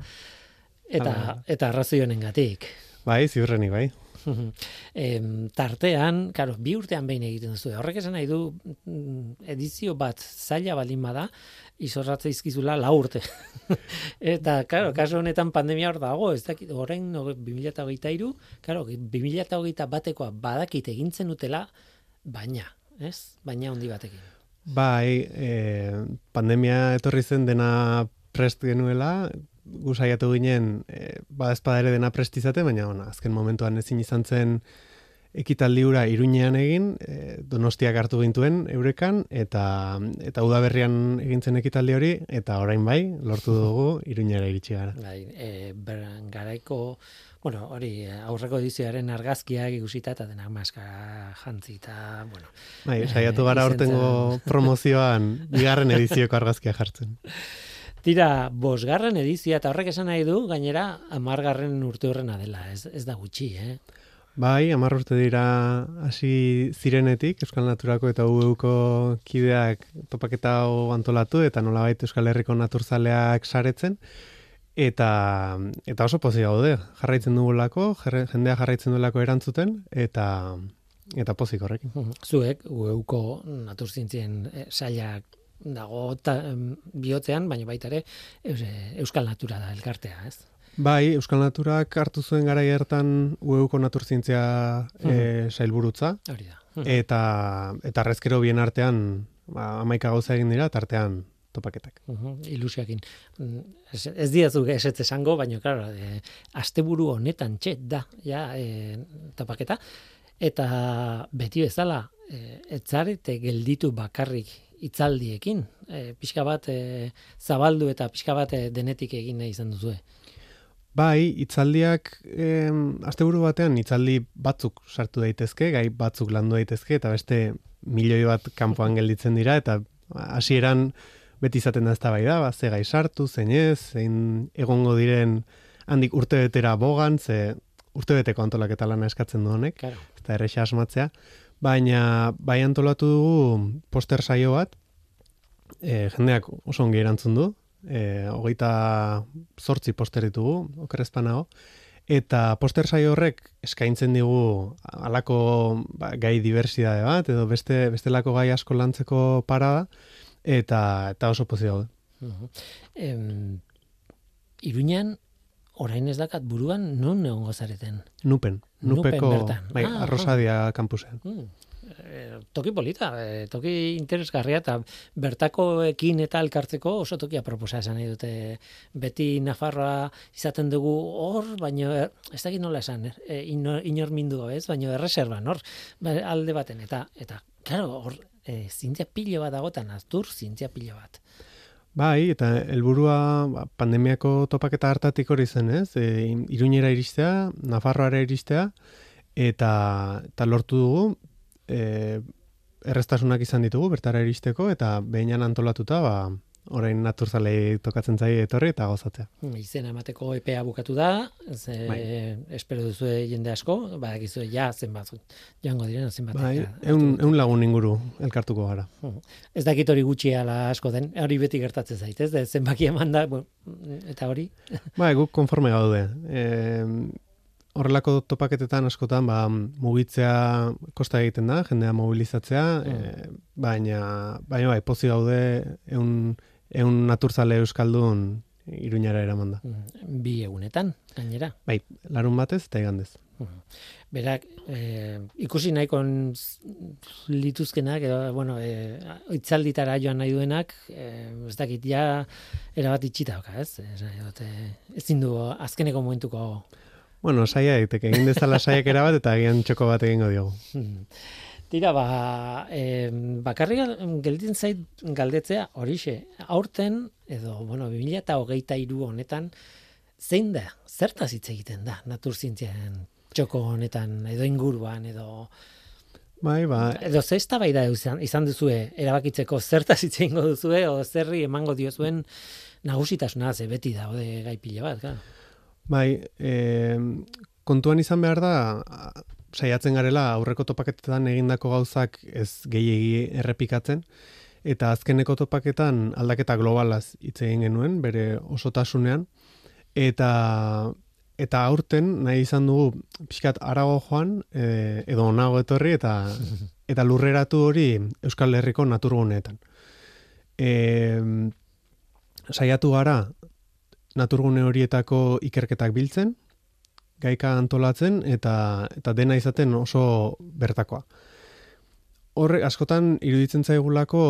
eta eta arrazoi honengatik. Bai, ziurrenik, bai. em, tartean, karo, bi urtean behin egiten duzu. Horrek esan nahi du mm, edizio bat zaila baldin bada, izorratza izkizula lau urte. eta, karo, kasu honetan pandemia hor dago, ez dakit, no, 2023, karo, 2021 batekoa badakit egintzen utela, baina, ez? Baina handi batekin. Bai, e, pandemia etorri zen dena prest genuela, gu saiatu ginen, e, ba ezpada ere dena prest izate, baina ona, azken momentuan ezin izan zen ekitaldi hura iruñean egin, e, donostiak hartu gintuen eurekan, eta, eta udaberrian egin zen ekitaldi hori, eta orain bai, lortu dugu iruñera iritsi gara. Bai, e, ber, garaiko, bueno, hori, eh, aurreko edizioaren argazkiak ikusita eta denak maskara jantzi eta, bueno, Bai, saiatu gara izentzen- urtengo promozioan bigarren edizioko argazkia jartzen. Tira, bosgarren edizia, eta horrek esan nahi du, gainera, amargarren urte horrena dela, ez, ez da gutxi, eh? Bai, hamar urte dira hasi zirenetik, Euskal Naturako eta UEUko kideak topaketa antolatu, eta nolabait Euskal Herriko naturzaleak saretzen, eta, eta oso pozik gaude, jarraitzen dugulako, jarra- jendea jarraitzen duelako erantzuten, eta, eta pozik horrekin. Zuek, ueuko naturzientzien eh, sailak dago ta, em, bihotzean, baina baita ere eh, Euskal Natura da elkartea, ez? Bai, Euskal Naturak hartu zuen gara hartan UEUko naturzientzia e, sailburutza, Hori da. eta, eta arrezkero bien artean, ba, amaika gauza egin dira, tartean topaketak. Uhum, ilusioakin. Mm, Ez, ez diazu esetz esango, baina, claro, e, asteburu honetan txet da, ja, e, tapaketa, eta beti bezala, e, etzarete gelditu bakarrik hitzaldiekin, e, pixka bat e, zabaldu eta pixka bat e, denetik egin nahi izan duzue. Bai, hitzaldiak em, asteburu batean hitzaldi batzuk sartu daitezke, gai batzuk landu daitezke eta beste milioi bat kanpoan gelditzen dira eta hasieran beti izaten da eztabaida, ba ze gai sartu, zein ez, zein egongo diren handik urtebetera bogan, ze urtebeteko antolaketa lana eskatzen du honek, Claro. eta erresa asmatzea, baina bai antolatu dugu poster saio bat, e, jendeak oso ongi erantzun du, e, hogeita zortzi poster ditugu, okerrezpanago, eta poster saio horrek eskaintzen digu alako ba, gai diversidade bat, edo beste bestelako gai asko lantzeko parada, eta, eta oso pozik daude. Em, Iruñan, orain ez dakat buruan, non egongo zareten? Nupen nupeko, bertan. bai, Ah, arrosadia kampusean. Mm. Eh, toki polita, eh, toki interesgarria eta bertakoekin eta elkartzeko oso toki aproposa esan nahi dute beti Nafarroa izaten dugu hor, baino eh, ez dakit nola esan, eh, inor, inor mindu ez, baino erreserban hor, ba, alde baten, eta, eta claro, hor, eh, zintzia pilo bat dago, eta naztur zintzia pilo bat. Bai, eta helburua ba, pandemiako topaketa hartatik hori zen, ez? E, Iruñera iristea, Nafarroara iristea, eta, eta lortu dugu, e, errestasunak izan ditugu, bertara iristeko, eta behinan antolatuta, ba, orain naturzalei tokatzen zaie etorri eta gozatzea. Izena emateko epea bukatu da, ze, Bai. espero duzue jende asko, badakizue ja zenbat joango diren zenbat. Bai, eun, eun lagun inguru elkartuko gara. Ez dakit hori gutxi ala asko den, hori beti gertatzen zait, ez? Zenbaki eman da, eta hori. Bai, guk konforme gaude. E, horrelako topaketetan askotan ba, mugitzea kosta egiten da, jendea mobilizatzea, e, baina, baina bai, pozi gaude eun, eun naturzale euskaldun iruñara eraman da. Bi egunetan, gainera. Bai, larun batez eta igandez. Berak, eh, ikusi nahiko lituzkenak, edo, bueno, eh, itzalditara joan nahi duenak, eh, ez dakit, ja, erabat itxita dauka, ez? Eh, ezin du azkeneko momentuko Bueno, saia daiteke, egin dezala saiak erabat eta agian txoko bat egingo diogu. Tira, ba, eh, bakarrik gelditzen zait galdetzea horixe, aurten, edo, bueno, 2000 eta hogeita iru honetan, zein da, zertaz hitz egiten da, naturzientzian txoko honetan, edo inguruan, edo, Bai, ba, edo ze eztabaida izan, izan duzue, erabakitzeko zertaz hitz egingo duzue, o zerri emango diozuen nagusitasuna, ze beti daude gai pila bat, claro. Bai, e, kontuan izan behar da, saiatzen garela aurreko topaketetan egindako gauzak ez gehiegi errepikatzen, eta azkeneko topaketan aldaketa globalaz hitz egin genuen, bere osotasunean, eta eta aurten nahi izan dugu pixkat arago joan, e, edo onago etorri, eta eta lurreratu hori Euskal Herriko naturguneetan. E, saiatu gara naturgune horietako ikerketak biltzen, gaika antolatzen eta eta dena izaten oso bertakoa. Horre askotan iruditzen zaigulako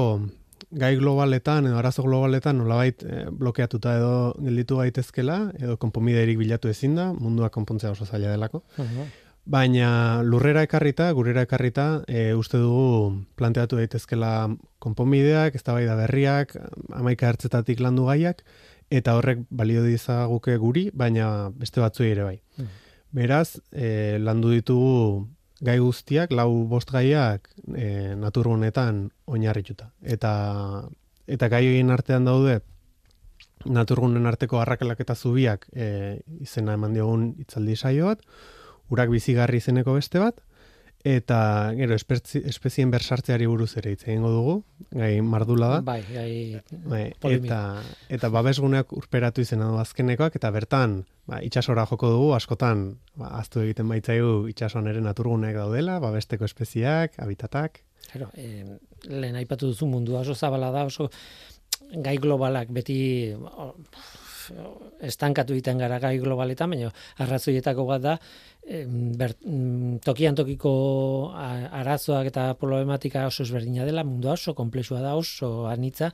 gai globaletan edo arazo globaletan nolabait e, blokeatuta edo gelditu gaitezkela edo konponbiderik bilatu ezin da, mundua konpontzea oso zaila delako. Baina lurrera ekarrita, gurera ekarrita, e, uste dugu planteatu daitezkela konponbideak, eztabaida berriak, amaika hartzetatik landu gaiak, eta horrek balio dizaguke guri, baina beste batzu ere bai. Mm. Beraz, e, landu ditugu gai guztiak, lau bost gaiak e, naturgunetan oinarrituta. Eta, eta gai egin artean daude, naturgunen arteko harrakalak eta zubiak e, izena eman diogun itzaldi saio bat, urak bizigarri izeneko beste bat, eta gero espezien bersartzeari buruz ere hitz egingo dugu, gai mardula da. Bai, gai bai, eta, eta babesguneak urperatu izena du azkenekoak, eta bertan ba, itxasora joko dugu, askotan ba, aztu egiten baitzaigu itxasoan ere naturguneak daudela, babesteko espeziak, habitatak. Claro, eh, lehen aipatu duzu mundua oso zabala da, oso gai globalak beti estankatu egiten gara gai globaletan, baina arrazoietako bat da, ber, mm, tokian tokiko arazoak eta problematika oso ezberdina dela, mundu oso komplexua da oso anitza,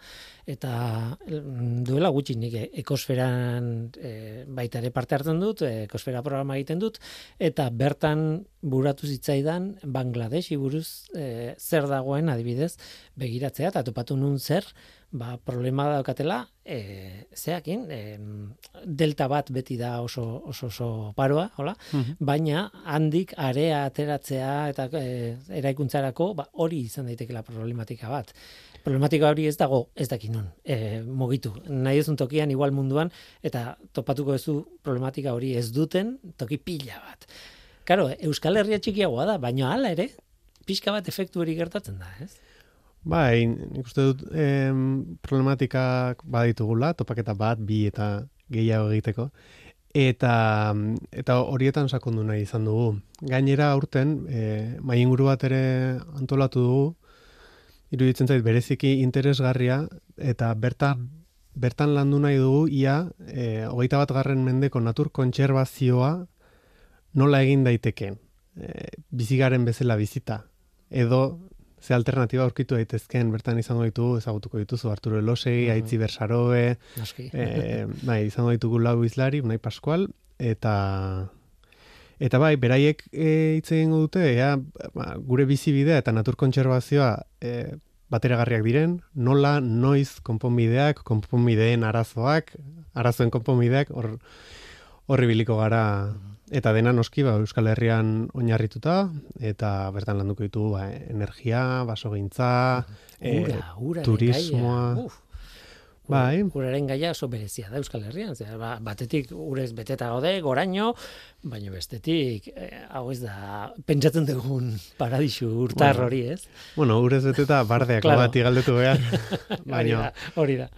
eta mm, duela gutxi nik ekosferan e, baita ere parte hartzen dut, ekosfera programa egiten dut, eta bertan buratu zitzaidan Bangladesh buruz e, zer dagoen adibidez begiratzea, eta topatu nun zer, ba, problema daukatela, e, zeakin, e, delta bat beti da oso, oso, oso paroa, hola? Mhm. baina handik area ateratzea eta e, eraikuntzarako ba, hori izan daitekela problematika bat. Problematika hori ez dago ez dakin non, e, mogitu. Nahi ezun tokian igual munduan eta topatuko ezu problematika hori ez duten toki pila bat. Karo, Euskal Herria txikiagoa da, baina hala ere, pixka bat efektu hori gertatzen da, ez? Bai, nik uste dut em, problematikak baditugula, topaketa bat, bi eta gehiago egiteko. Eta, eta horietan sakondu nahi izan dugu. Gainera aurten, e, mai inguru bat ere antolatu dugu, iruditzen zait bereziki interesgarria, eta bertan, bertan landu nahi dugu, ia, e, hogeita bat garren mendeko natur kontserbazioa nola egin daiteken. E, bizigaren bezala bizita. Edo ze alternatiba aurkitu daitezken bertan izango ditu ezagutuko dituzu Arturo Elosei, mm Aitzi Bersaroe, eh, bai, izango ditugu lau izlari, Unai Pascual eta eta bai, beraiek eh, hitz egingo dute, ea, ba, gure bizibidea eta natur kontserbazioa e, bateragarriak diren, nola, noiz konponbideak, konponbideen arazoak, arazoen konponbideak, hor horri biliko gara. Eta dena noski ba, Euskal Herrian oinarrituta eta bertan landuko ditu ba, energia, basogintza, ura, ura turismoa. Bai. Uraren gaia oso berezia da Euskal Herrian. Zer, ba, batetik urez beteta gaude, goraino, baina bestetik, eh, hau ez da, pentsatzen dugun paradisu urtar hori, ez? Bueno, urez beteta bardeak claro. bat igaldetu behar. baina, hori da.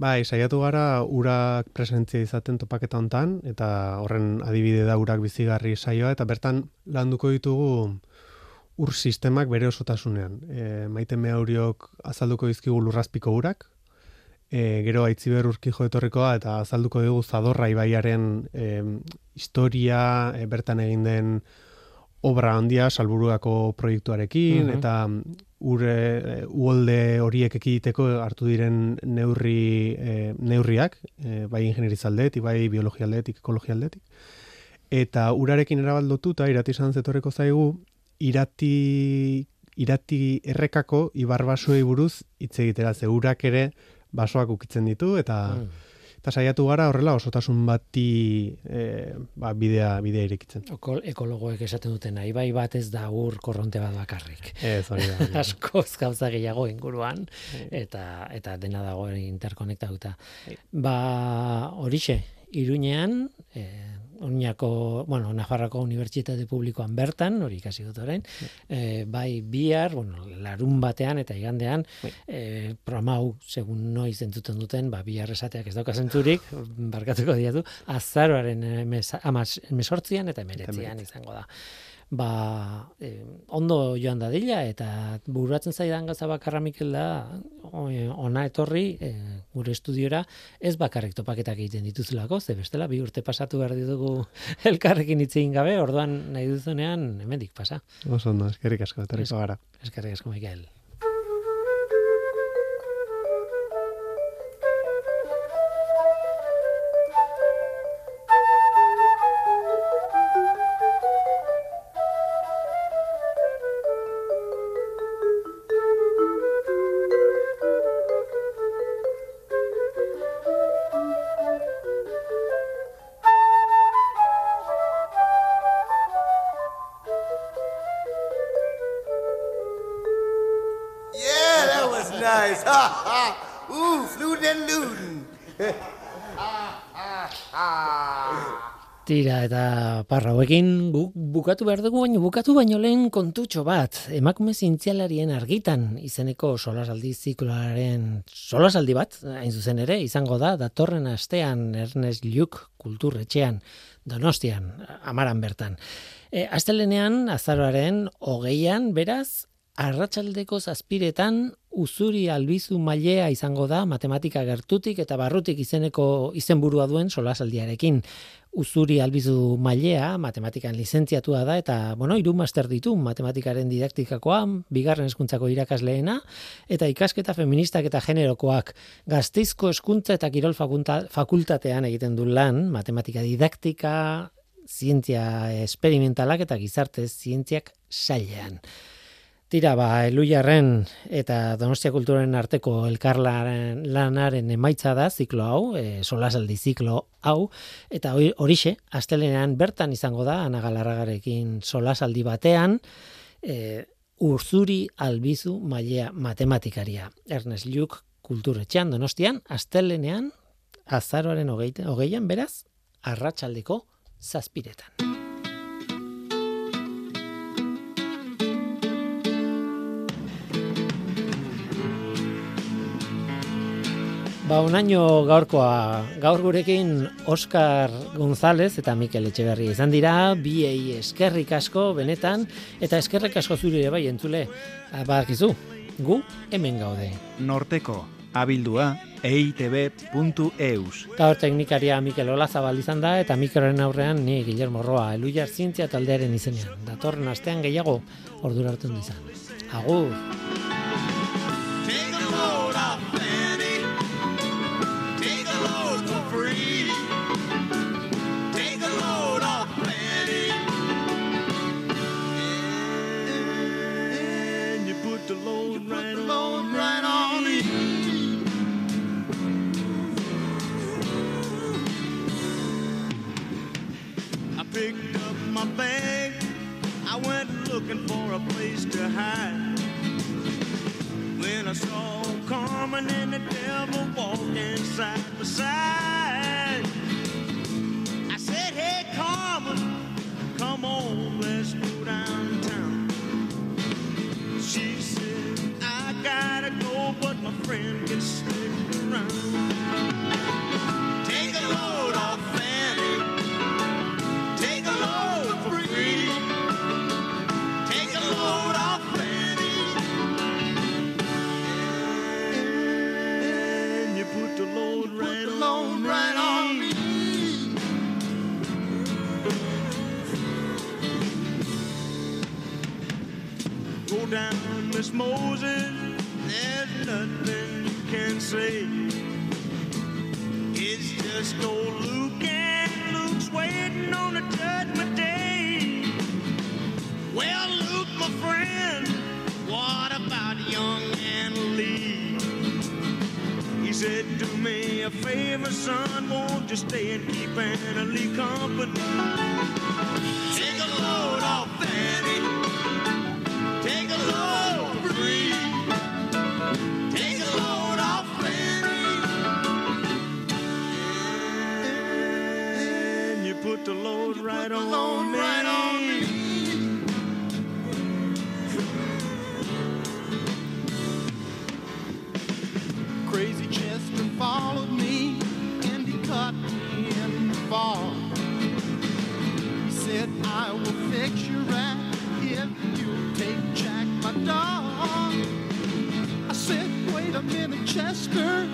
Bai, saiatu gara urak presentzia izaten topaketa hontan eta horren adibide da urak bizigarri saioa eta bertan landuko ditugu ur sistemak bere osotasunean. E, maite mehauriok azalduko dizkigu lurrazpiko urak, e, gero aitziber urkijo etorrikoa eta azalduko dugu zadorra ibaiaren e, historia, e, bertan egin den obra handia salburuako proiektuarekin, eta ure eh, uolde horiek ekiditeko hartu diren neurri e, neurriak, e, bai ingenierizaldetik, bai biologialdetik, ekologialdetik. Eta urarekin erabaldotu eta irati izan zetorreko zaigu, irati, irati errekako ibarbasoei buruz hitz egitera ze urak ere basoak ukitzen ditu eta mm. Eta saiatu gara horrela osotasun bati e, ba, bidea, bidea irekitzen. Okol, ekologoek esaten duten nahi, bai bat ez da ur korronte bat bakarrik. Ez, hori da. Askoz gauza gehiago inguruan, bai. eta eta dena dago interkonektatuta. Bai. Ba, horixe, iruñean, e, Oñako, bueno, Nafarroko Unibertsitate Publikoan bertan, hori ikasi dut orain, e, bai bihar, bueno, larun batean eta igandean, e, programa hau, segun noiz entzuten duten, ba, bihar esateak ez dauka zentzurik, barkatuko diatu, azaroaren emesortzian eta emeretzian izango da ba, e, ondo joan da dila, eta bururatzen zaidan gaza bakarra Mikel da, ona etorri e, gure estudiora, ez bakarrik topaketak egiten dituzulako, ze bestela, bi urte pasatu behar ditugu elkarrekin itzein gabe, orduan nahi duzunean, hemendik pasa. Oso ondo, eskerrik asko, etorriko gara. Eskerrik asko, Mikel. Hauekin bukatu behar dugu baino bukatu baino lehen kontutxo bat. Emakume zintzialarien argitan izeneko solasaldi zikloaren solasaldi bat, hain zuzen ere, izango da, datorren astean Ernest Lluc kulturretxean, donostian, amaran bertan. E, astelenean, azaroaren, hogeian, beraz, arratsaldeko zazpiretan uzuri albizu mailea izango da matematika gertutik eta barrutik izeneko izenburua duen solasaldiarekin. Uzuri albizu mailea matematikan lizentziatua da eta bueno, hiru master ditu matematikaren didaktikakoa, bigarren hezkuntzako irakasleena eta ikasketa feministak eta generokoak gazteizko hezkuntza eta kirol fakultatean egiten du lan matematika didaktika, zientzia esperimentalak eta gizarte zientziak sailean. Tira, ba, Eluiarren eta Donostia Kulturen arteko elkarlaren lanaren emaitza da ziklo hau, e, solasaldi ziklo hau, eta horixe, astelenean bertan izango da, anagalarragarekin solasaldi batean, e, urzuri albizu mailea matematikaria. Ernest Lluc kulturetxean Donostian, astelenean, azaroaren hogeian, beraz, arratsaldeko zazpiretan. Ba, unaino gaurkoa, gaur gurekin Oscar González eta Mikel Etxeberri izan dira, biei eskerrik asko, benetan, eta eskerrik asko zure bai entzule, badakizu, gu hemen gaude. Norteko, abildua, eitb.eus. Gaur teknikaria Mikel Olazabal izan da, eta Mikeloren aurrean ni Guillermo Roa, eluiar zientzia taldearen izenean. Datorren astean gehiago, ordura hartu izan. Agur! load, right, the load on right on me. I picked up my bag. I went looking for a place to hide. When I saw Carmen and the devil walk inside beside. friend can stick around. Take a load off Fanny. Take a load for free. Take a load off Fanny. And you put the load right, the load on, right me. on me. Go down, Miss Moses say. It's just old Luke, and Luke's waiting on a judgment day. Well, Luke, my friend, what about young Anna Lee? He said, Do me a favor, son, won't you stay and keep Anna Lee company? And you put the load load right on me. Crazy Chester followed me and he caught me in the fall. He said, I will fix your rat if you'll take Jack, my dog. I said, wait a minute, Chester.